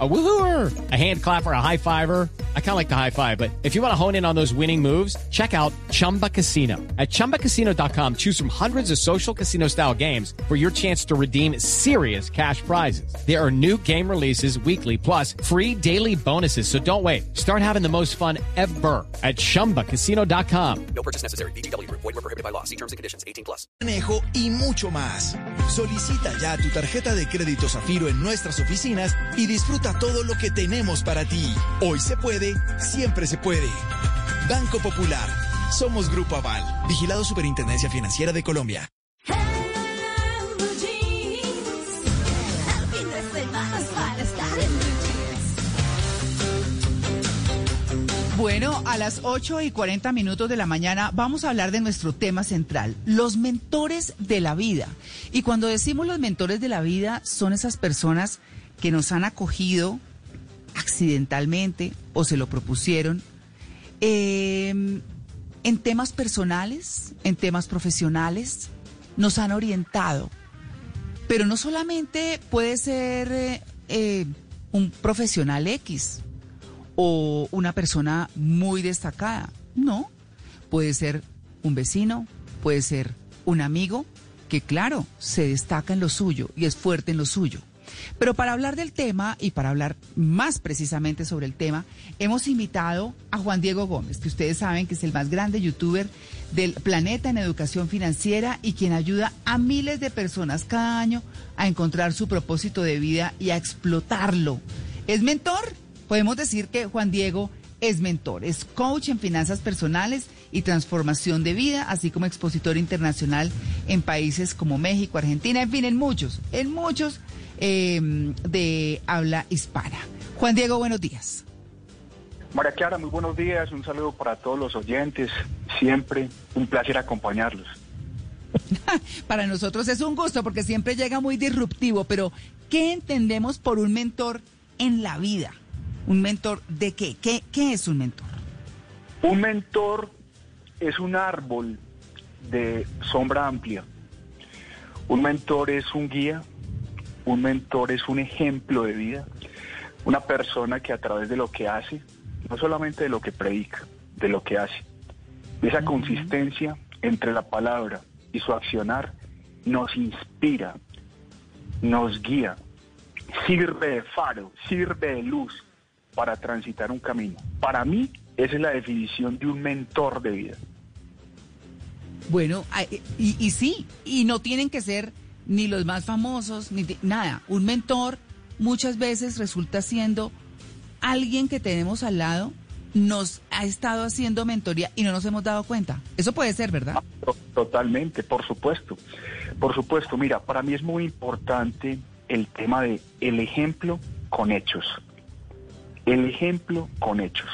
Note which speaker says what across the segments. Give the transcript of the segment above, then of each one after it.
Speaker 1: A woohooer, a hand clapper, a high fiver. I kind of like the high five, but if you want to hone in on those winning moves, check out Chumba Casino. At ChumbaCasino.com, choose from hundreds of social casino style games for your chance to redeem serious cash prizes. There are new game releases weekly, plus free daily bonuses. So don't wait. Start having the most fun ever at ChumbaCasino.com.
Speaker 2: No purchase necessary. BGW. Void were prohibited by law. See terms and conditions. 18 plus.
Speaker 3: Manejo y mucho más. Solicita ya tu tarjeta de crédito Zafiro en nuestras oficinas y disfruta todo lo que tenemos para ti. Hoy se puede, siempre se puede. Banco Popular. Somos Grupo Aval. Vigilado Superintendencia Financiera de Colombia.
Speaker 4: Bueno, a las 8 y 40 minutos de la mañana vamos a hablar de nuestro tema central, los mentores de la vida. Y cuando decimos los mentores de la vida, son esas personas que nos han acogido accidentalmente o se lo propusieron em, en temas personales, en temas profesionales, nos han orientado. Pero no solamente puede ser eh, eh, un profesional X o una persona muy destacada, no, puede ser un vecino, puede ser un amigo que claro, se destaca en lo suyo y es fuerte en lo suyo. Pero para hablar del tema y para hablar más precisamente sobre el tema, hemos invitado a Juan Diego Gómez, que ustedes saben que es el más grande youtuber del planeta en educación financiera y quien ayuda a miles de personas cada año a encontrar su propósito de vida y a explotarlo. ¿Es mentor? Podemos decir que Juan Diego es mentor, es coach en finanzas personales y transformación de vida, así como expositor internacional en países como México, Argentina, en fin, en muchos, en muchos Em, de habla hispana. Juan Diego, buenos días.
Speaker 5: María Clara, muy buenos días. Un saludo para todos los oyentes. Siempre un placer acompañarlos.
Speaker 4: para nosotros es un gusto porque siempre llega muy disruptivo, pero ¿qué entendemos por un mentor en la vida? ¿Un mentor de qué? ¿Qué, qué es un mentor?
Speaker 5: Un mentor es un árbol de sombra amplia. Un mentor es un guía, un mentor es un ejemplo de vida, una persona que a través de lo que hace, no solamente de lo que predica, de lo que hace, esa consistencia entre la palabra y su accionar nos inspira, nos guía, sirve de faro, sirve de luz para transitar un camino. Para mí, esa es la definición de un mentor de vida.
Speaker 4: Bueno, y, y sí, y no tienen que ser ni los más famosos, ni nada. Un mentor muchas veces resulta siendo alguien que tenemos al lado, nos ha estado haciendo mentoría y no nos hemos dado cuenta. Eso puede ser, ¿verdad?
Speaker 5: Totalmente, por supuesto. Por supuesto, mira, para mí es muy importante el tema de el ejemplo con hechos. El ejemplo con hechos.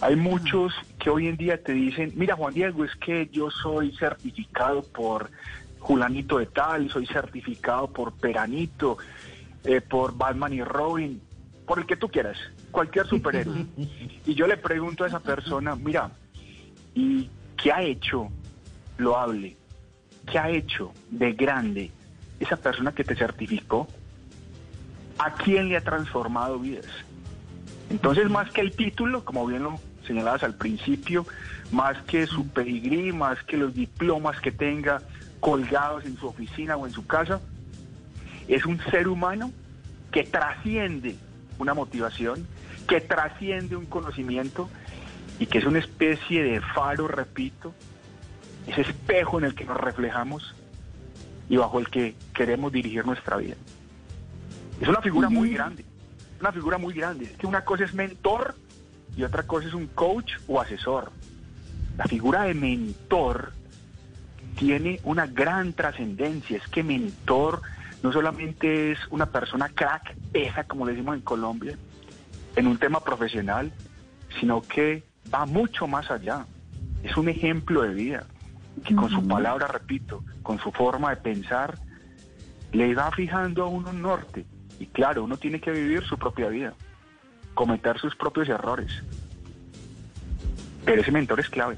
Speaker 5: Hay muchos que hoy en día te dicen, mira Juan Diego, es que yo soy certificado por Julanito de tal, soy certificado por Peranito, eh, por Batman y Robin, por el que tú quieras, cualquier superhéroe. y yo le pregunto a esa persona, mira, ¿y qué ha hecho lo hable? ¿Qué ha hecho de grande esa persona que te certificó? ¿A quién le ha transformado vidas? Entonces, más que el título, como bien lo señalabas al principio, más que su pedigrí, más que los diplomas que tenga, colgados en su oficina o en su casa. Es un ser humano que trasciende una motivación, que trasciende un conocimiento y que es una especie de faro, repito, ese espejo en el que nos reflejamos y bajo el que queremos dirigir nuestra vida. Es una figura muy grande, una figura muy grande. Es que una cosa es mentor y otra cosa es un coach o asesor. La figura de mentor tiene una gran trascendencia. Es que mentor no solamente es una persona crack, esa como le decimos en Colombia, en un tema profesional, sino que va mucho más allá. Es un ejemplo de vida que con su palabra, repito, con su forma de pensar, le va fijando a uno un norte. Y claro, uno tiene que vivir su propia vida, cometer sus propios errores. Pero ese mentor es clave.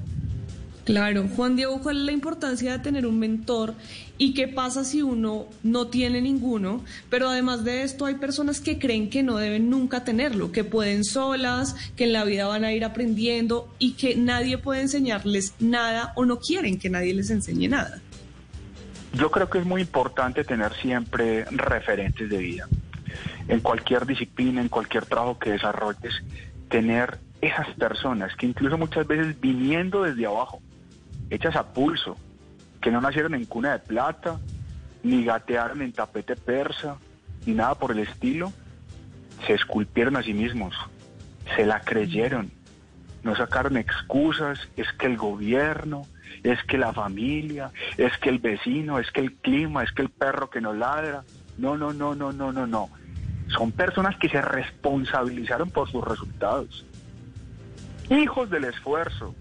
Speaker 6: Claro, Juan Diego, ¿cuál es la importancia de tener un mentor y qué pasa si uno no tiene ninguno? Pero además de esto hay personas que creen que no deben nunca tenerlo, que pueden solas, que en la vida van a ir aprendiendo y que nadie puede enseñarles nada o no quieren que nadie les enseñe nada.
Speaker 5: Yo creo que es muy importante tener siempre referentes de vida. En cualquier disciplina, en cualquier trabajo que desarrolles, tener esas personas que incluso muchas veces viniendo desde abajo, hechas a pulso, que no nacieron en cuna de plata, ni gatearon en tapete persa, ni nada por el estilo, se esculpieron a sí mismos, se la creyeron, no sacaron excusas, es que el gobierno, es que la familia, es que el vecino, es que el clima, es que el perro que no ladra. No, no, no, no, no, no, no. Son personas que se responsabilizaron por sus resultados. Hijos del esfuerzo,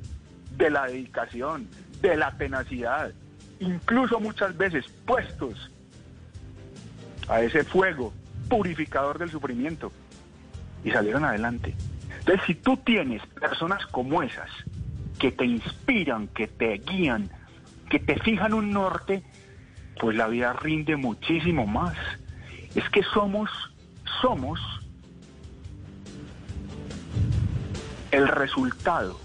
Speaker 5: de la dedicación, de la tenacidad, incluso muchas veces puestos a ese fuego purificador del sufrimiento y salieron adelante. Entonces, si tú tienes personas como esas que te inspiran, que te guían, que te fijan un norte, pues la vida rinde muchísimo más. Es que somos, somos el resultado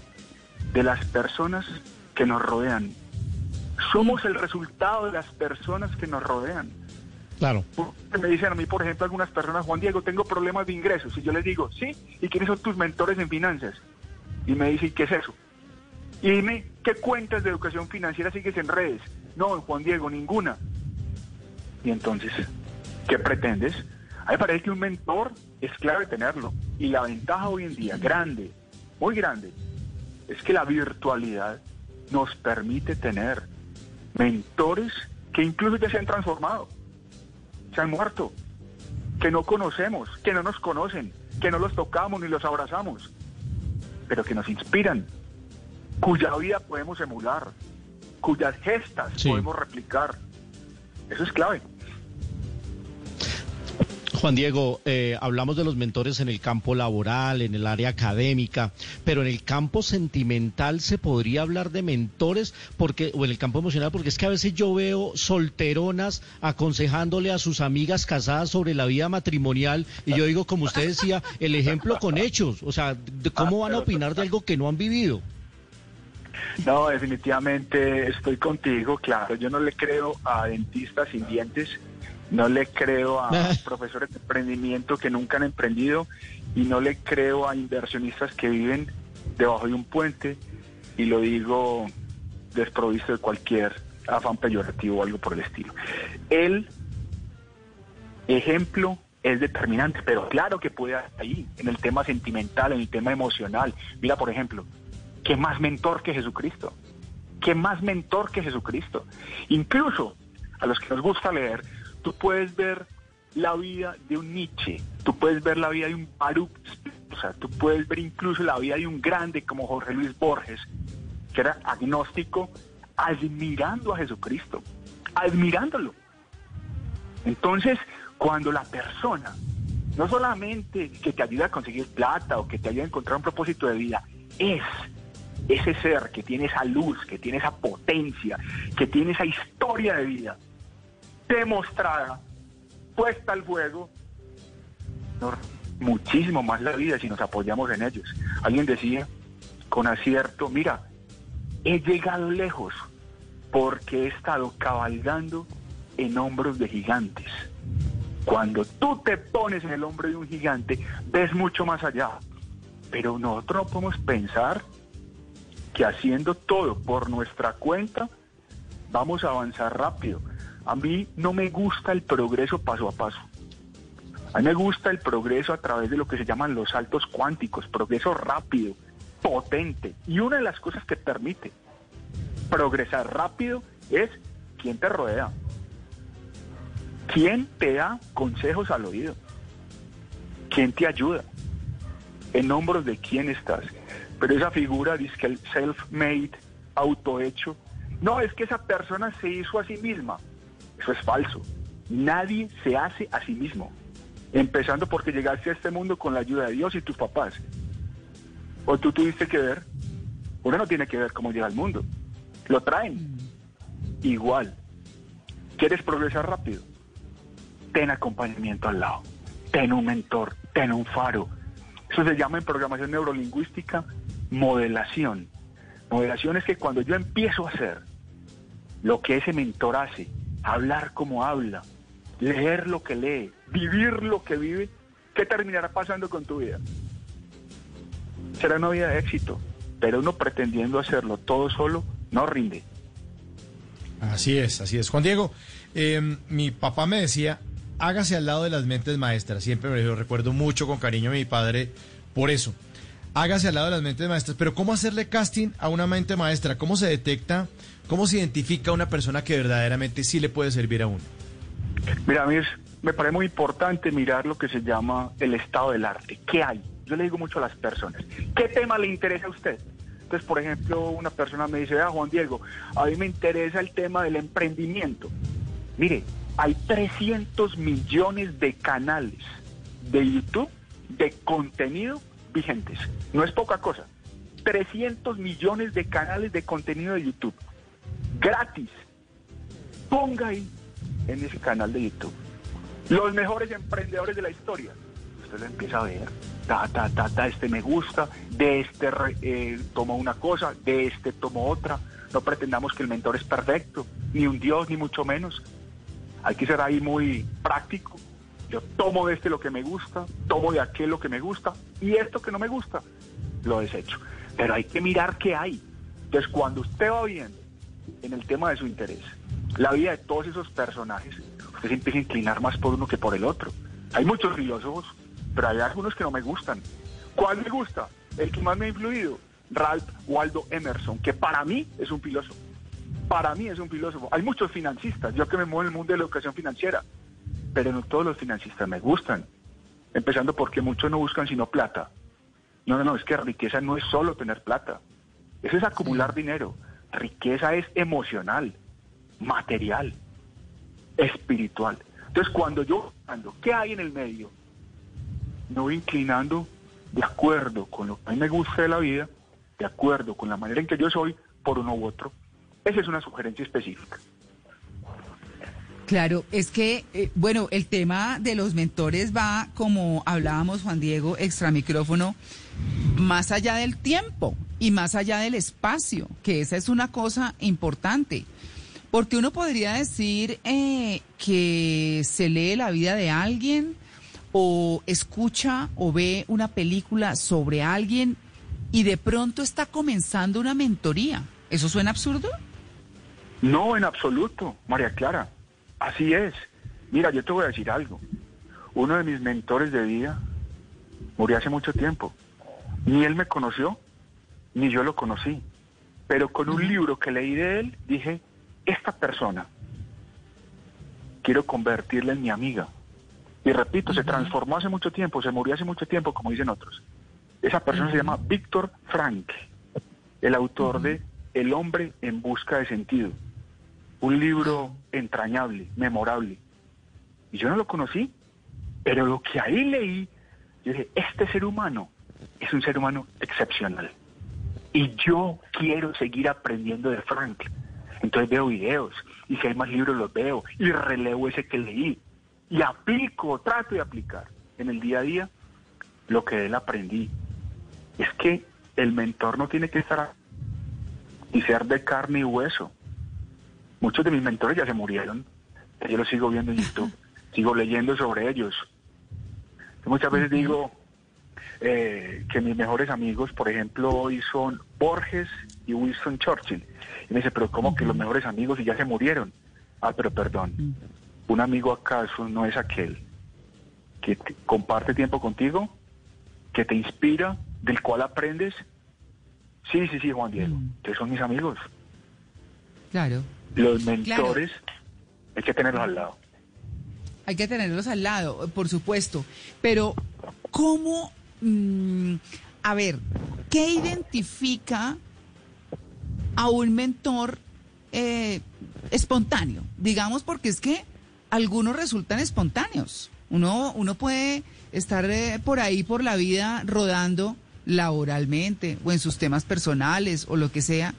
Speaker 5: de las personas que nos rodean. Somos el resultado de las personas que nos rodean.
Speaker 7: Claro.
Speaker 5: Me dicen a mí, por ejemplo, algunas personas, Juan Diego, tengo problemas de ingresos. Y yo les digo, sí, ¿y quiénes son tus mentores en finanzas? Y me dicen, ¿qué es eso? Y dime, ¿qué cuentas de educación financiera sigues en redes? No, Juan Diego, ninguna. Y entonces, ¿qué pretendes? A mí me parece que un mentor es clave tenerlo. Y la ventaja hoy en día, grande, muy grande, es que la virtualidad nos permite tener mentores que incluso ya se han transformado, se han muerto, que no conocemos, que no nos conocen, que no los tocamos ni los abrazamos, pero que nos inspiran, cuya vida podemos emular, cuyas gestas
Speaker 7: Sí.
Speaker 5: podemos replicar. Eso es clave.
Speaker 7: Juan Diego, eh, hablamos de los mentores en el campo laboral, en el área académica, pero en el campo sentimental se podría hablar de mentores porque o en el campo emocional porque es que a veces yo veo solteronas aconsejándole a sus amigas casadas sobre la vida matrimonial y yo digo como usted decía, el ejemplo con hechos, o sea, ¿cómo van a opinar de algo que no han vivido?
Speaker 5: No, definitivamente estoy contigo, claro. Yo no le creo a dentistas sin dientes, no le creo a profesores de emprendimiento que nunca han emprendido y no le creo a inversionistas que viven debajo de un puente y lo digo desprovisto de cualquier afán peyorativo o algo por el estilo. El ejemplo es determinante, pero claro que puede estar ahí, en el tema sentimental, en el tema emocional. Mira, por ejemplo, ¿qué más mentor que Jesucristo? ¿Qué más mentor que Jesucristo? Incluso a los que nos gusta leer, tú puedes ver la vida de un Nietzsche, tú puedes ver la vida de un Baruch Spinoza, tú puedes ver incluso la vida de un grande como Jorge Luis Borges, que era agnóstico, admirando a Jesucristo, admirándolo. Entonces, cuando la persona, no solamente que te ayuda a conseguir plata o que te ayuda a encontrar un propósito de vida, es ese ser que tiene esa luz, que tiene esa potencia, que tiene esa historia de vida demostrada, puesta al fuego, nos- muchísimo más la vida si nos apoyamos en ellos. Alguien decía con acierto, mira, he llegado lejos porque he estado cabalgando en hombros de gigantes. Cuando tú te pones en el hombro de un gigante, ves mucho más allá. Pero nosotros no podemos pensar que haciendo todo por nuestra cuenta vamos a avanzar rápido. A mí no me gusta el progreso paso a paso. A mí me gusta el progreso a través de lo que se llaman los saltos cuánticos, progreso rápido, potente. Y una de las cosas que permite progresar rápido es quién te rodea. ¿Quién te da consejos al oído? ¿Quién te ayuda? En hombros de quién estás. Pero esa figura dice que el self-made, autohecho, no, es que esa persona se hizo a sí misma. Eso es falso. Nadie se hace a sí mismo. Empezando porque llegaste a este mundo con la ayuda de Dios y tus papás. O tú tuviste que ver. Uno no tiene que ver cómo llega al mundo. lo traen. Igual. ¿Quieres progresar rápido? Ten acompañamiento al lado. Ten un mentor, ten un faro. Eso se llama en programación neurolingüística modelación. Modelación es que cuando yo empiezo a hacer lo que ese mentor hace, hablar como habla, leer lo que lee, vivir lo que vive, ¿qué terminará pasando con tu vida? Será una vida de éxito, pero uno pretendiendo hacerlo todo solo no rinde.
Speaker 8: Así es, así es. Juan Diego, eh, mi papá me decía, hágase al lado de las mentes maestras. Siempre me lo recuerdo mucho con cariño a mi padre por eso. Hágase al lado de las mentes maestras. Pero ¿cómo hacerle casting a una mente maestra? ¿Cómo se detecta, cómo se identifica a una persona que verdaderamente sí le puede servir a uno?
Speaker 5: Mira, a mí me parece muy importante mirar lo que se llama el estado del arte. ¿Qué hay? Yo le digo mucho a las personas, ¿qué tema le interesa a usted? Entonces, por ejemplo, una persona me dice, vea Juan Diego, a mí me interesa el tema del emprendimiento. Mire, hay 300 millones de canales de YouTube de contenido vigentes. No es poca cosa. 300 millones de canales de contenido de YouTube. Gratis. Ponga ahí en ese canal de YouTube. Los mejores emprendedores de la historia. Usted lo empieza a ver. Ta, ta, ta, ta, este me gusta, de este eh, tomo una cosa, de este tomo otra. No pretendamos que el mentor es perfecto, ni un dios, ni mucho menos. Hay que ser ahí muy práctico. Yo tomo de este lo que me gusta, tomo de aquel lo que me gusta, y esto que no me gusta, lo desecho. Pero hay que mirar qué hay. Entonces, cuando usted va viendo en el tema de su interés, la vida de todos esos personajes, usted se empieza a inclinar más por uno que por el otro. Hay muchos filósofos, pero hay algunos que no me gustan. ¿Cuál me gusta? El que más me ha influido, Ralph Waldo Emerson, que para mí es un filósofo. Para mí es un filósofo. Hay muchos financistas, yo que me muevo en el mundo de la educación financiera, pero no todos los financistas me gustan. Empezando porque muchos no buscan sino plata. No, no, no, es que riqueza no es solo tener plata. Eso es acumular dinero. Riqueza es emocional, material, espiritual. Entonces, cuando yo ando, ¿qué hay en el medio? Me voy inclinando de acuerdo con lo que a mí me gusta de la vida, de acuerdo con la manera en que yo soy, por uno u otro. Esa es una sugerencia específica.
Speaker 4: Claro, es que, eh, bueno, el tema de los mentores va, como hablábamos Juan Diego, extra micrófono, más allá del tiempo y más allá del espacio, que esa es una cosa importante. Porque uno podría decir eh, que se lee la vida de alguien o escucha o ve una película sobre alguien y de pronto está comenzando una mentoría. ¿Eso suena absurdo?
Speaker 5: No, en absoluto, María Clara. Así es. Mira, yo te voy a decir algo. Uno de mis mentores de vida murió hace mucho tiempo. Ni él me conoció, ni yo lo conocí. Pero con un libro que leí de él, dije, esta persona quiero convertirla en mi amiga. Y repito, se transformó hace mucho tiempo, se murió hace mucho tiempo, como dicen otros. Esa persona se llama Víctor Frank, el autor de El hombre en busca de sentido. Un libro entrañable, memorable. Y yo no lo conocí, pero lo que ahí leí, yo dije, este ser humano es un ser humano excepcional. Y yo quiero seguir aprendiendo de Frank. Entonces veo videos y si hay más libros los veo y relevo ese que leí y aplico, trato de aplicar en el día a día lo que él aprendí. Es que el mentor no tiene que estar y ser de carne y hueso. Muchos de mis mentores ya se murieron. Yo los sigo viendo en YouTube, sigo leyendo sobre ellos. Yo muchas veces digo eh, que mis mejores amigos, por ejemplo, hoy son Borges y Winston Churchill. Y me dice, pero ¿cómo que los mejores amigos y ya se murieron? Ah, pero perdón, ¿un amigo acaso no es aquel que te- comparte tiempo contigo, que te inspira, del cual aprendes? Sí, sí, sí, Juan Diego, ustedes son mis amigos.
Speaker 4: Claro.
Speaker 5: Los mentores hay que tenerlos al lado.
Speaker 4: Hay que tenerlos al lado, por supuesto. Pero, ¿cómo? mm, a ver, ¿qué identifica a un mentor eh, espontáneo? Digamos, porque es que algunos resultan espontáneos. Uno, uno puede estar eh, por ahí, por la vida, rodando laboralmente o en sus temas personales o lo que sea.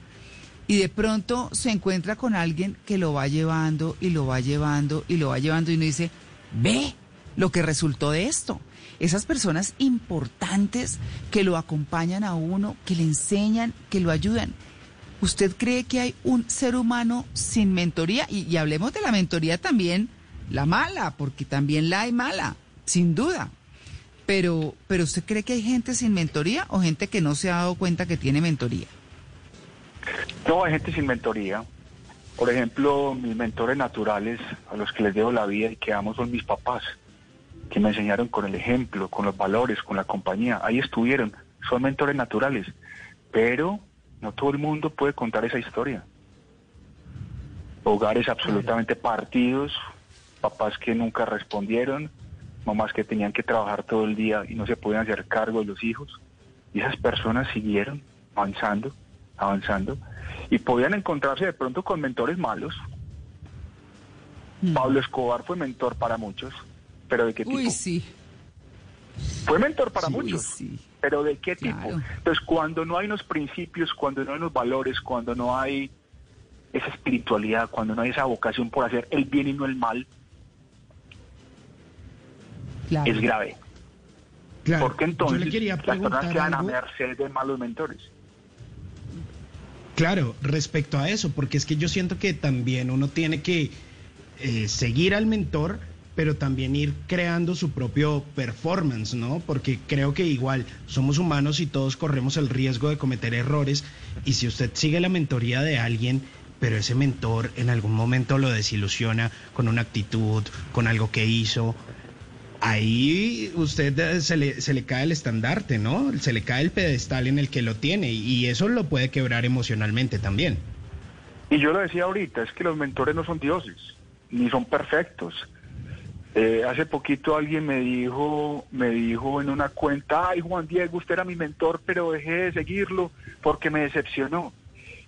Speaker 4: Y de pronto se encuentra con alguien que lo va llevando y lo va llevando y lo va llevando y uno dice, ve lo que resultó de esto. Esas personas importantes que lo acompañan a uno, que le enseñan, que lo ayudan. ¿Usted cree que hay un ser humano sin mentoría? Y, y hablemos de la mentoría también, la mala, porque también la hay mala, sin duda. Pero, pero ¿usted cree que hay gente sin mentoría o gente que no se ha dado cuenta que tiene mentoría?
Speaker 5: No, hay gente sin mentoría. Por ejemplo, mis mentores naturales, a los que les debo la vida y que amo, son mis papás, que me enseñaron con el ejemplo, con los valores, con la compañía. Ahí estuvieron, son mentores naturales. Pero no todo el mundo puede contar esa historia. Hogares absolutamente partidos, papás que nunca respondieron, mamás que tenían que trabajar todo el día y no se podían hacer cargo de los hijos. Y esas personas siguieron avanzando, avanzando, y podían encontrarse de pronto con mentores malos. Pablo Escobar fue mentor para muchos, pero ¿de qué tipo?
Speaker 4: Uy, sí.
Speaker 5: Fue mentor para
Speaker 4: Sí,
Speaker 5: muchos,
Speaker 4: sí.
Speaker 5: pero ¿de qué tipo? Entonces, cuando no hay unos principios, cuando no hay unos valores, cuando no hay esa espiritualidad, cuando no hay esa vocación por hacer el bien y no el mal,
Speaker 4: Claro.
Speaker 5: es grave.
Speaker 9: Claro.
Speaker 5: Porque entonces
Speaker 9: Yo le quería
Speaker 5: las personas quedan a
Speaker 9: algo.
Speaker 5: merced de malos mentores.
Speaker 9: Claro, respecto a eso, porque es que yo siento que también uno tiene que eh, seguir al mentor, pero también ir creando su propio performance, ¿no? Porque creo que igual somos humanos y todos corremos el riesgo de cometer errores y si usted sigue la mentoría de alguien, pero ese mentor en algún momento lo desilusiona con una actitud, con algo que hizo, ahí usted eh, se le, se le cae el estandarte, ¿no? Se le cae el pedestal en el que lo tiene y eso lo puede quebrar emocionalmente también.
Speaker 5: Y yo lo decía ahorita, es que los mentores no son dioses, ni son perfectos. Eh, hace poquito alguien me dijo, me dijo en una cuenta, ay Juan Diego, usted era mi mentor, pero dejé de seguirlo porque me decepcionó.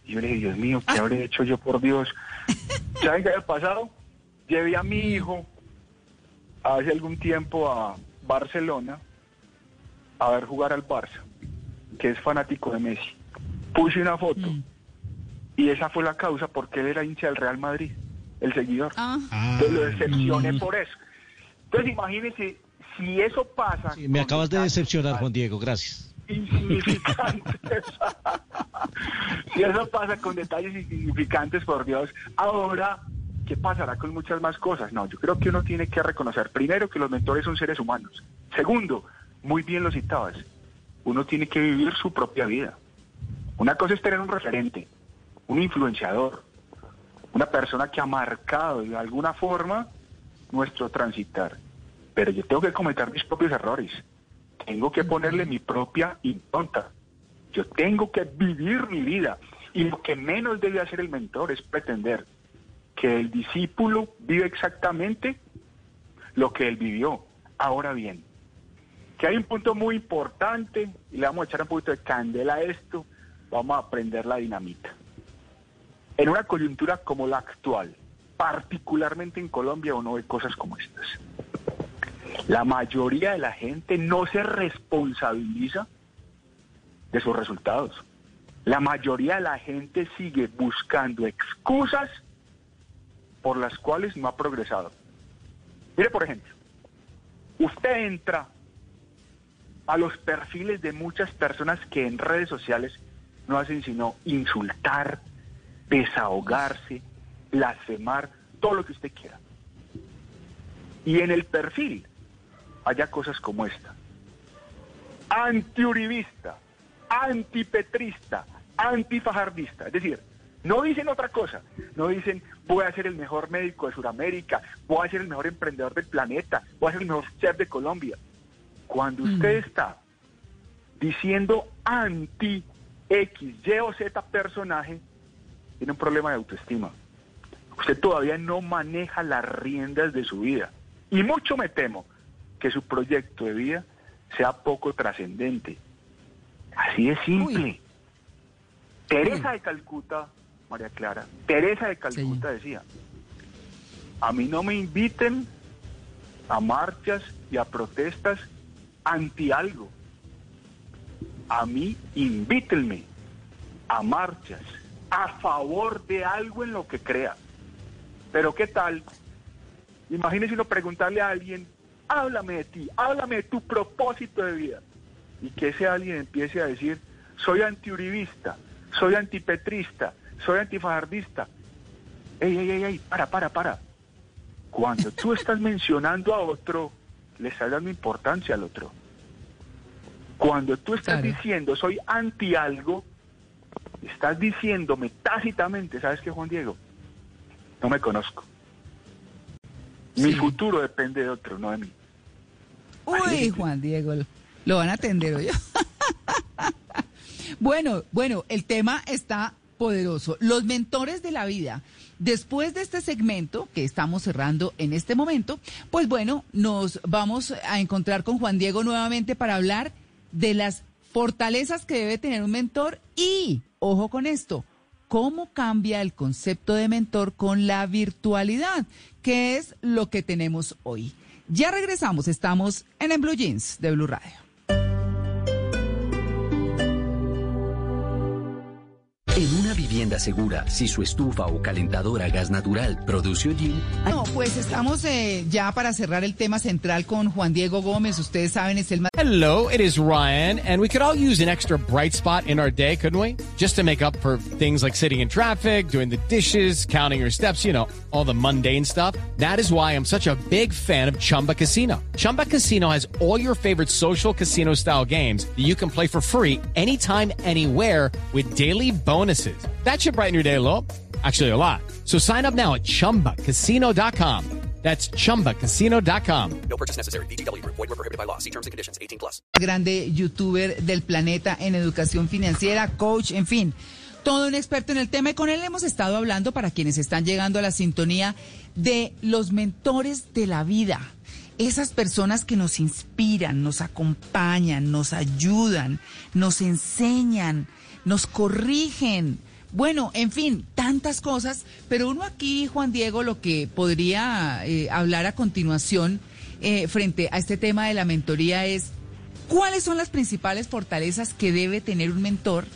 Speaker 5: Y yo le dije, Dios mío, ¿qué habré hecho yo por Dios? ¿Saben qué había pasado? Llevé a mi hijo hace algún tiempo a Barcelona a ver jugar al Barça, que es fanático de Messi. Puse una foto y esa fue la causa porque él era hincha del Real Madrid, el seguidor.
Speaker 4: Ah,
Speaker 5: Entonces lo decepcioné por eso. Entonces imagínense, si eso pasa...
Speaker 7: Sí, me acabas de decepcionar, Juan Diego, gracias.
Speaker 5: Insignificantes. si eso pasa con detalles insignificantes, por Dios, ahora, ¿qué pasará con muchas más cosas? No, yo creo que uno tiene que reconocer, primero, que los mentores son seres humanos. Segundo, muy bien lo citabas, uno tiene que vivir su propia vida. Una cosa es tener un referente, un influenciador, una persona que ha marcado de alguna forma nuestro transitar. Pero yo tengo que cometer mis propios errores. Tengo que ponerle mi propia impronta. Yo tengo que vivir mi vida. Y lo que menos debe hacer el mentor es pretender que el discípulo vive exactamente lo que él vivió. Ahora bien, que hay un punto muy importante, y le vamos a echar un poquito de candela a esto, vamos a aprender la dinamita. En una coyuntura como la actual, particularmente en Colombia, uno ve cosas como estas. La mayoría de la gente no se responsabiliza de sus resultados. La mayoría de la gente sigue buscando excusas por las cuales no ha progresado. Mire, por ejemplo, usted entra a los perfiles de muchas personas que en redes sociales no hacen sino insultar, desahogarse, blasfemar, todo lo que usted quiera. Y en el perfil haya cosas como esta. Antiuribista, antipetrista, antifajardista. Es decir, no dicen otra cosa. No dicen voy a ser el mejor médico de Sudamérica, voy a ser el mejor emprendedor del planeta, voy a ser el mejor chef de Colombia. Cuando usted está diciendo anti X, Y o Z personaje, tiene un problema de autoestima. Usted todavía no maneja las riendas de su vida. Y mucho me temo que su proyecto de vida sea poco trascendente. Así de simple. Teresa de Calcuta, María Clara, Teresa de Calcuta decía, a mí no me inviten a marchas y a protestas anti algo. A mí invítenme a marchas, a favor de algo en lo que crea. Pero ¿qué tal? Imagínese uno preguntarle a alguien, háblame de ti, háblame de tu propósito de vida. Y que ese alguien empiece a decir, soy antiuribista, soy antipetrista, soy antifajardista. Ey, ey, ey, ey, para, para, para. Cuando tú estás mencionando a otro, le estás dando importancia al otro. Cuando tú estás
Speaker 4: Claro.
Speaker 5: diciendo soy anti algo, estás diciéndome tácitamente, ¿sabes qué, Juan Diego? No me conozco. Mi
Speaker 4: Sí.
Speaker 5: futuro depende de otro, no de mí.
Speaker 4: Uy. Juan Diego, lo- lo van a atender hoy. bueno, bueno, el tema está poderoso. Los mentores de la vida. Después de este segmento que estamos cerrando en este momento, pues bueno, nos vamos a encontrar con Juan Diego nuevamente para hablar de las fortalezas que debe tener un mentor y, ojo con esto, cómo cambia el concepto de mentor con la virtualidad, que es lo que tenemos hoy. Ya regresamos, estamos en En Blue Jeans de Blue Radio.
Speaker 10: Vivienda segura, si su estufa o calentadora a gas natural produce hollín,
Speaker 4: No, pues estamos eh, ya para cerrar el tema central con Juan Diego Gómez. Ustedes saben, es el más...
Speaker 1: Hello, it is Ryan, and we could all use an extra bright spot in our day, couldn't we? Just to make up for things like sitting in traffic, doing the dishes, counting your steps, you know, all the mundane stuff. That is why I'm such a big fan of Chumba Casino. Chumba Casino has all your favorite social casino style games that you can play for free anytime, anywhere with daily bonuses. That should brighten your day a little. Actually, a lot. So sign up now at chumbacasino.com. That's chumbacasino.com.
Speaker 2: No purchase necessary. VGW Group. Void were prohibited by law. See terms and conditions. 18 plus.
Speaker 4: grande youtuber del planeta en educación financiera, coach, en fin, todo un experto en el tema y con él hemos estado hablando para quienes están llegando a la sintonía de los mentores de la vida. Esas personas que nos inspiran, nos acompañan, nos ayudan, nos enseñan, nos corrigen. Bueno, en fin, tantas cosas, pero uno aquí, Juan Diego, lo que podría eh, hablar a continuación eh, frente a este tema de la mentoría es cuáles son las principales fortalezas que debe tener un mentor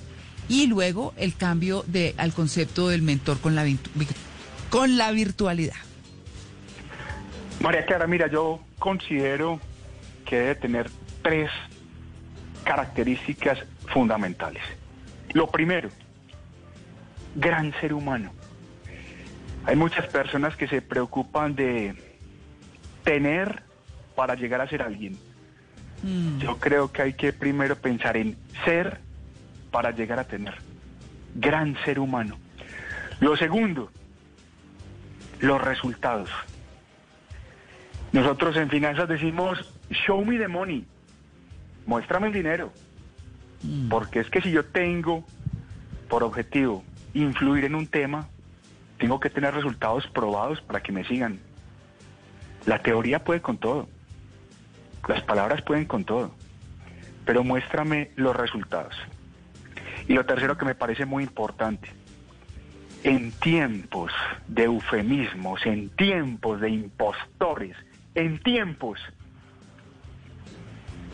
Speaker 4: y luego el cambio de, al concepto del mentor con la, con la virtualidad.
Speaker 5: María Clara, mira, yo considero que debe tener tres características fundamentales. Lo primero, gran ser humano. Hay muchas personas que se preocupan de tener para llegar a ser alguien. Yo creo que hay que primero pensar en ser para llegar a tener. Gran ser humano. Lo segundo, los resultados. Nosotros en finanzas decimos, show me the money, muéstrame el dinero. Porque es que si yo tengo por objetivo influir en un tema, tengo que tener resultados probados para que me sigan. La teoría puede con todo, las palabras pueden con todo, pero muéstrame los resultados. Y lo tercero que me parece muy importante, en tiempos de eufemismos, en tiempos de impostores, en tiempos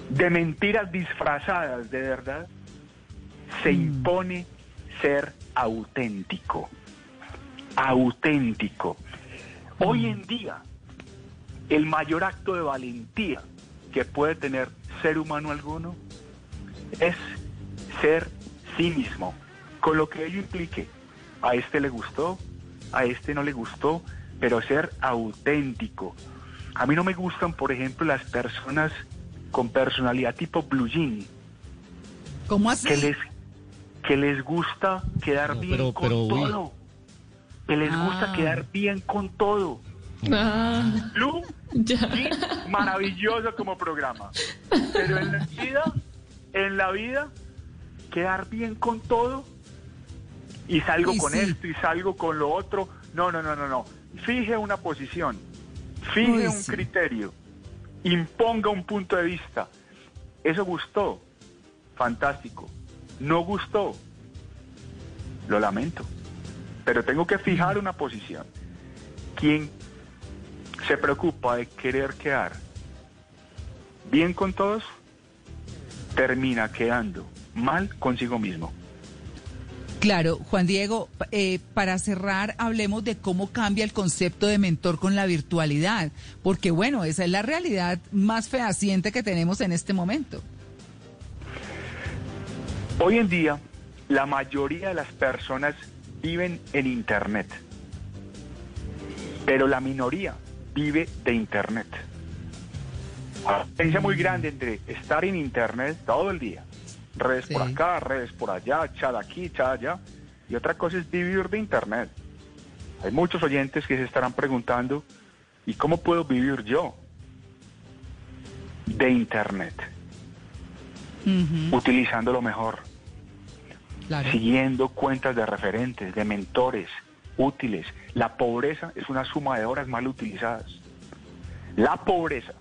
Speaker 5: de mentiras disfrazadas de verdad, se impone ser auténtico. Auténtico. Hoy en día, el mayor acto de valentía que puede tener ser humano alguno es ser sí mismo, con lo que ello implique. A este le gustó, a este no le gustó, pero ser auténtico. A mí no me gustan, por ejemplo, las personas con personalidad tipo blue jean,
Speaker 4: ¿Cómo así?
Speaker 5: que les, que les gusta quedar
Speaker 7: No,
Speaker 5: bien
Speaker 7: pero-
Speaker 5: con
Speaker 7: pero, uy.
Speaker 5: todo. Que les gusta
Speaker 4: Ah.
Speaker 5: quedar bien con todo.
Speaker 6: Ah.
Speaker 5: Jean, maravilloso como programa. Pero en la vida, en la vida, quedar bien con todo y salgo
Speaker 4: Y
Speaker 5: con
Speaker 4: sí.
Speaker 5: esto y salgo con lo otro. No, no, no, no, no. Fije una posición, fije
Speaker 4: Uy,
Speaker 5: un
Speaker 4: sí.
Speaker 5: criterio, imponga un punto de vista. Eso gustó, fantástico. No gustó, lo lamento. Pero tengo que fijar una posición. Quien se preocupa de querer quedar bien con todos, termina quedando mal consigo mismo.
Speaker 4: Claro, Juan Diego, eh, para cerrar, hablemos de cómo cambia el concepto de mentor con la virtualidad, porque bueno, esa es la realidad más fehaciente que tenemos en este momento.
Speaker 5: Hoy en día, la mayoría de las personas viven en Internet, pero la minoría vive de Internet. Hay una diferencia muy grande entre estar en Internet todo el día, redes por acá, redes por allá, chat aquí, chat allá, y otra cosa es vivir de Internet. Hay muchos oyentes que se estarán preguntando, ¿y cómo puedo vivir yo de Internet?
Speaker 4: Ujú,
Speaker 5: Utilizando lo mejor.
Speaker 4: Claro.
Speaker 5: siguiendo cuentas de referentes, de mentores útiles. La pobreza es una suma de horas mal utilizadas. La pobreza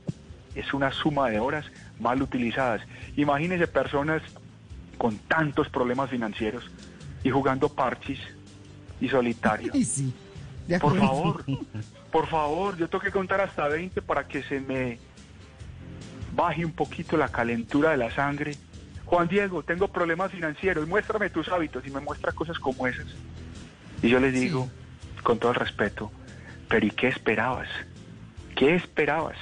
Speaker 5: es una suma de horas mal utilizadas. Imagínense personas con tantos problemas financieros y jugando parchis y solitario.
Speaker 4: Sí,
Speaker 5: Por favor, por favor, yo tengo que contar hasta 20 para que se me baje un poquito la calentura de la sangre. Juan Diego, tengo problemas financieros, muéstrame tus hábitos y me muestra cosas como esas. Y yo les digo, con todo el respeto, pero ¿y qué esperabas? ¿Qué esperabas?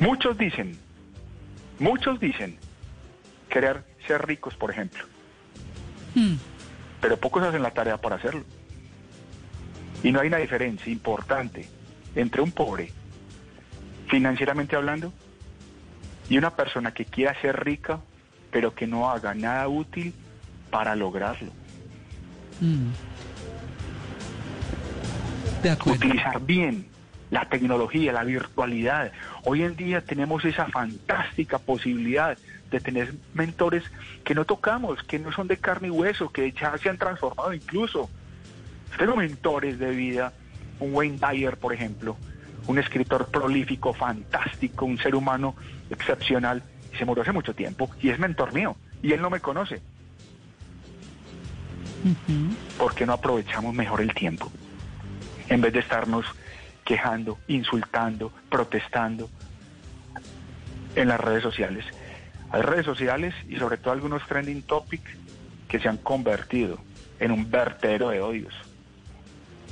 Speaker 5: Muchos dicen, muchos dicen querer ser ricos, por ejemplo,
Speaker 4: Hmm,
Speaker 5: pero pocos hacen la tarea para hacerlo. Y no hay una diferencia importante entre un pobre, financieramente hablando, y una persona que quiera ser rica, pero que no haga nada útil para lograrlo.
Speaker 4: De acuerdo.
Speaker 5: Utilizar bien la tecnología, la virtualidad. Hoy en día tenemos esa fantástica posibilidad de tener mentores que no tocamos, que no son de carne y hueso, que ya se han transformado incluso. Tengo mentores de vida, un Wayne Dyer, por ejemplo, un escritor prolífico, fantástico, un ser humano excepcional, y se murió hace mucho tiempo, y es mentor mío, y él no me conoce.
Speaker 4: Ujú.
Speaker 5: ¿Por qué no aprovechamos mejor el tiempo? En vez de estarnos quejando, insultando, protestando en las redes sociales. Hay redes sociales y sobre todo algunos trending topics que se han convertido en un vertedero de odios,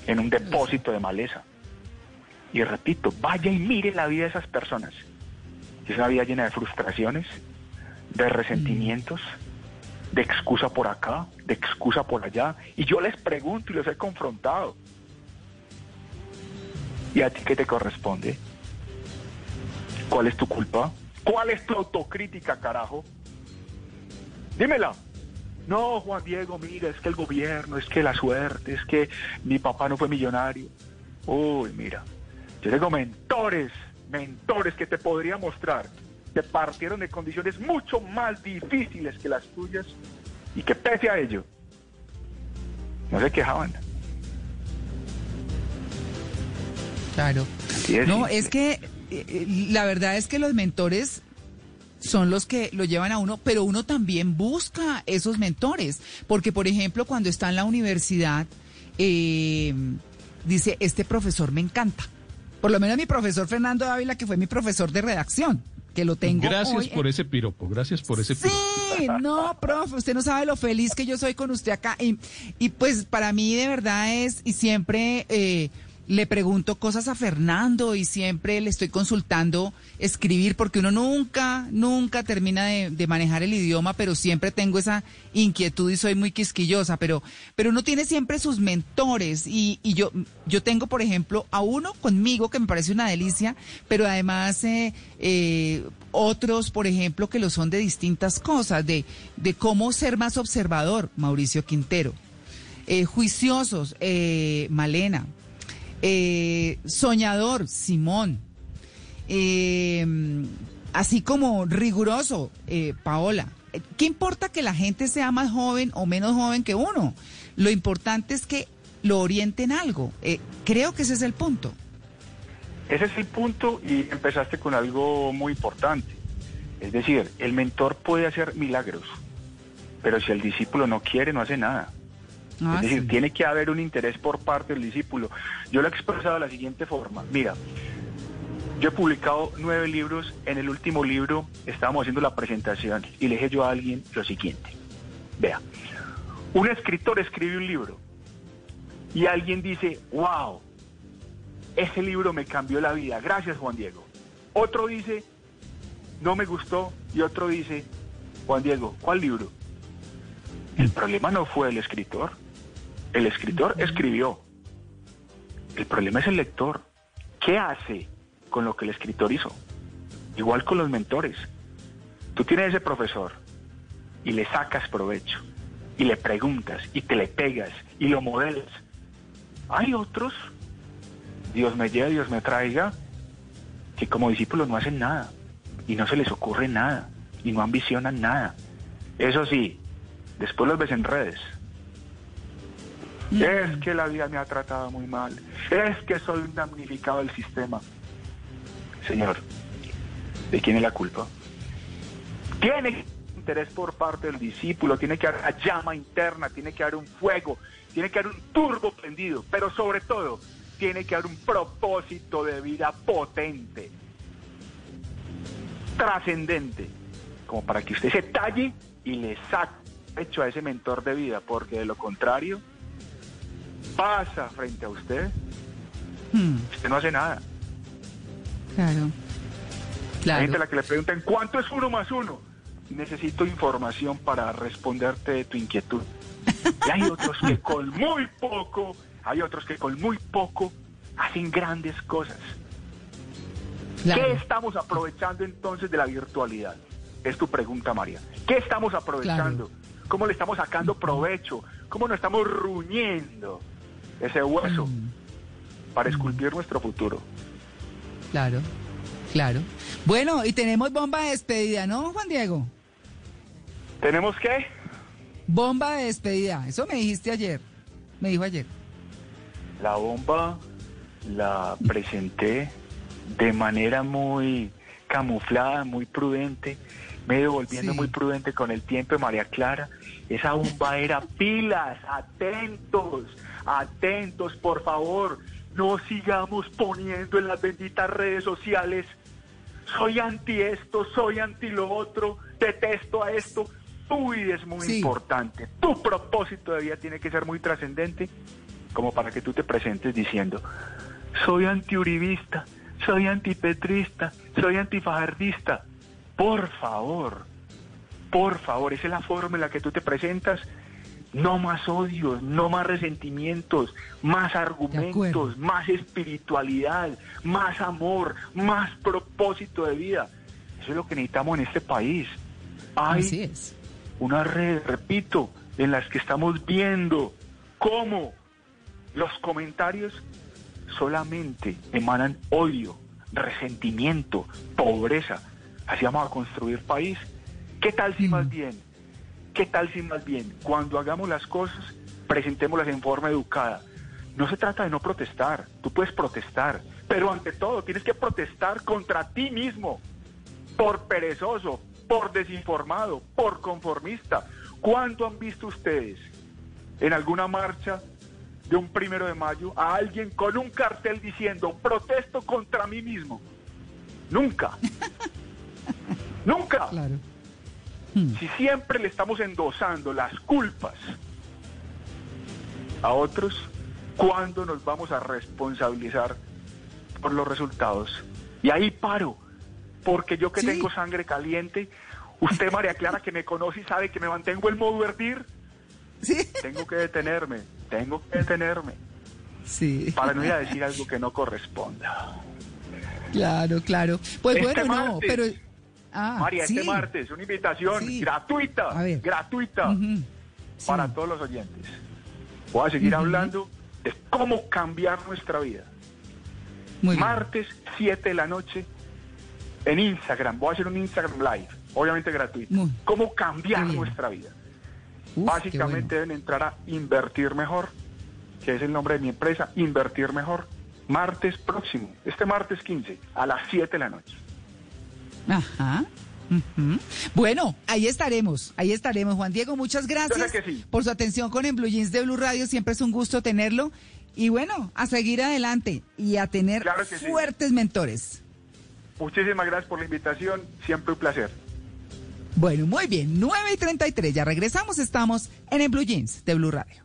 Speaker 5: en un depósito de maleza. Y repito, vaya y mire la vida de esas personas. Es una vida llena de frustraciones, de resentimientos, de excusa por acá, de excusa por allá. Y yo les pregunto y los he confrontado. ¿Y a ti qué te corresponde? ¿Cuál es tu culpa? ¿Cuál es tu autocrítica, carajo? Dímela. No, Juan Diego, mira, es que el gobierno, es que la suerte, es que mi papá no fue millonario. Uy, mira, yo tengo mentores, mentores que te podría mostrar que partieron de condiciones mucho más difíciles que las tuyas y que pese a ello no se quejaban.
Speaker 4: Claro.
Speaker 5: Es,
Speaker 4: No, es que eh, eh, la verdad es que los mentores son los que lo llevan a uno, pero uno también busca esos mentores, porque por ejemplo cuando está en la universidad, eh, dice, este profesor me encanta. Por lo menos mi profesor Fernando Ávila, que fue mi profesor de redacción, que lo tengo
Speaker 11: Gracias
Speaker 4: hoy
Speaker 11: por ese piropo, gracias por ese piropo.
Speaker 4: Sí, no, profe, usted no sabe lo feliz que yo soy con usted acá. Y, y pues para mí de verdad es, y siempre eh, le pregunto cosas a Fernando y siempre le estoy consultando escribir, porque uno nunca, nunca termina de, manejar el idioma, pero siempre tengo esa inquietud y soy muy quisquillosa, pero, pero uno tiene siempre sus mentores y, y yo, yo tengo, por ejemplo, a uno conmigo que me parece una delicia, pero además eh, eh, otros, por ejemplo, que lo son de distintas cosas, de, de cómo ser más observador, Mauricio Quintero. Eh, juiciosos, eh, Malena. Eh, soñador, Simón. Eh, así como riguroso, eh, Paola. ¿Qué importa que la gente sea más joven o menos joven que uno? Lo importante es que lo orienten algo. Eh, creo que ese es el punto.
Speaker 5: Ese es el punto y empezaste con algo muy importante. Es decir, el mentor puede hacer milagros, pero si el discípulo no quiere, no hace nada.
Speaker 4: Ah,
Speaker 5: es decir,
Speaker 4: sí.
Speaker 5: tiene que haber un interés por parte del discípulo. Yo lo he expresado de la siguiente forma. Mira, yo he publicado nueve libros. En el último libro estábamos haciendo la presentación y le dije yo a alguien lo siguiente. Vea, Un escritor escribe un libro y alguien dice, wow, ese libro me cambió la vida, gracias Juan Diego. Otro dice, no me gustó y otro dice, Juan Diego, ¿cuál libro? El problema no fue el escritor, el escritor escribió. El problema es el lector. ¿Qué hace con lo que el escritor hizo? Igual con los mentores. Tú tienes ese profesor y le sacas provecho y le preguntas y te le pegas y lo modelas. Hay otros, Dios me lleve, Dios me traiga, que como discípulos no hacen nada y no se les ocurre nada y no ambicionan nada. Eso sí, después los ves en redes. Es que la vida me ha tratado muy mal. Es que soy un damnificado del sistema. Señor, ¿de quién es la culpa? Tiene interés por parte del discípulo, tiene que haber una llama interna, tiene que haber un fuego, tiene que haber un turbo prendido, pero sobre todo tiene que haber un propósito de vida potente, trascendente, como para que usted se talle y le saque hecho a ese mentor de vida, porque de lo contrario pasa frente a usted,
Speaker 4: Hmm,
Speaker 5: usted no hace nada.
Speaker 4: claro.
Speaker 5: Hay
Speaker 4: Claro.
Speaker 5: gente a la que le preguntan, ¿cuánto es uno más uno? Necesito información para responderte de tu inquietud. Y hay otros que con muy poco, hay otros que con muy poco hacen grandes cosas.
Speaker 4: claro.
Speaker 5: ¿Qué estamos aprovechando entonces de la virtualidad? Es tu pregunta, María. ¿Qué estamos aprovechando? ¿Cómo le estamos sacando provecho? ¿Cómo nos estamos ruñendo ese hueso
Speaker 4: Mm.
Speaker 5: para esculpir nuestro futuro?
Speaker 4: Claro, claro. Bueno, y tenemos bomba de despedida, ¿no, Juan Diego?
Speaker 5: ¿Tenemos que?
Speaker 4: Bomba de despedida. Eso me dijiste ayer. Me dijo ayer.
Speaker 5: La bomba la presenté de manera muy camuflada, muy prudente, me he ido volviendo
Speaker 4: Sí.
Speaker 5: muy prudente con el tiempo, María Clara. Esa bomba era pilas, atentos, atentos, por favor. No sigamos poniendo en las benditas redes sociales, soy anti esto, soy anti lo otro, detesto a esto. Tu vida es muy
Speaker 4: Sí.
Speaker 5: importante, tu propósito de vida tiene que ser muy trascendente como para que tú te presentes diciendo, soy antiuribista, soy antipetrista, soy antifajardista. Por favor, por favor, esa es la forma en la que tú te presentas. No más odios, no más resentimientos, más argumentos, más espiritualidad, más amor, más propósito de vida. Eso es lo que necesitamos en este país. Hay
Speaker 4: Así es.
Speaker 5: una red, repito, en las que estamos viendo cómo los comentarios solamente emanan odio, resentimiento, pobreza. Así vamos a construir país. ¿Qué tal si más bien, qué tal si más bien, cuando hagamos las cosas, presentémoslas en forma educada? No se trata de no protestar, tú puedes protestar, pero ante todo tienes que protestar contra ti mismo por perezoso, por desinformado, por conformista. ¿Cuándo han visto ustedes en alguna marcha de un primero de mayo a alguien con un cartel diciendo protesto contra mí mismo? Nunca. Nunca.
Speaker 4: Claro.
Speaker 5: Si siempre le estamos endosando las culpas a otros, ¿cuándo nos vamos a responsabilizar por los resultados? Y ahí paro, porque yo que
Speaker 4: Sí.
Speaker 5: tengo sangre caliente, usted María Clara que me conoce y sabe que me mantengo en modo vertir,
Speaker 4: Sí.
Speaker 5: tengo que detenerme, tengo que detenerme,
Speaker 4: Sí.
Speaker 5: para no ir a decir algo que no corresponda.
Speaker 4: Claro, claro. Pues
Speaker 5: Este
Speaker 4: bueno, no, pero. Ah,
Speaker 5: María,
Speaker 4: sí.
Speaker 5: este martes, una invitación
Speaker 4: Sí.
Speaker 5: gratuita, gratuita.
Speaker 4: Sí.
Speaker 5: para todos los oyentes. Voy a seguir hablando de cómo cambiar nuestra vida.
Speaker 4: Muy bien.
Speaker 5: Martes, 7 de la noche, en Instagram. Voy a hacer un Instagram Live, obviamente gratuito.
Speaker 4: Muy-
Speaker 5: Cómo cambiar nuestra vida.
Speaker 4: Uf,
Speaker 5: Básicamente deben entrar a Invertir Mejor, que es el nombre de mi empresa, Invertir Mejor. Martes próximo, este martes 15, a las 7 de la noche.
Speaker 4: Ajá. Bueno, ahí estaremos, ahí estaremos. Juan Diego, muchas gracias
Speaker 5: sí.
Speaker 4: por su atención con En Blue Jeans de Blue Radio. Siempre es un gusto tenerlo. Y bueno, a seguir adelante y a tener
Speaker 5: Claro que sí.
Speaker 4: fuertes mentores.
Speaker 5: Muchísimas gracias por la invitación, siempre un placer.
Speaker 4: Bueno, muy bien, 9 y 33, ya regresamos, estamos en el Blue Jeans de Blue Radio.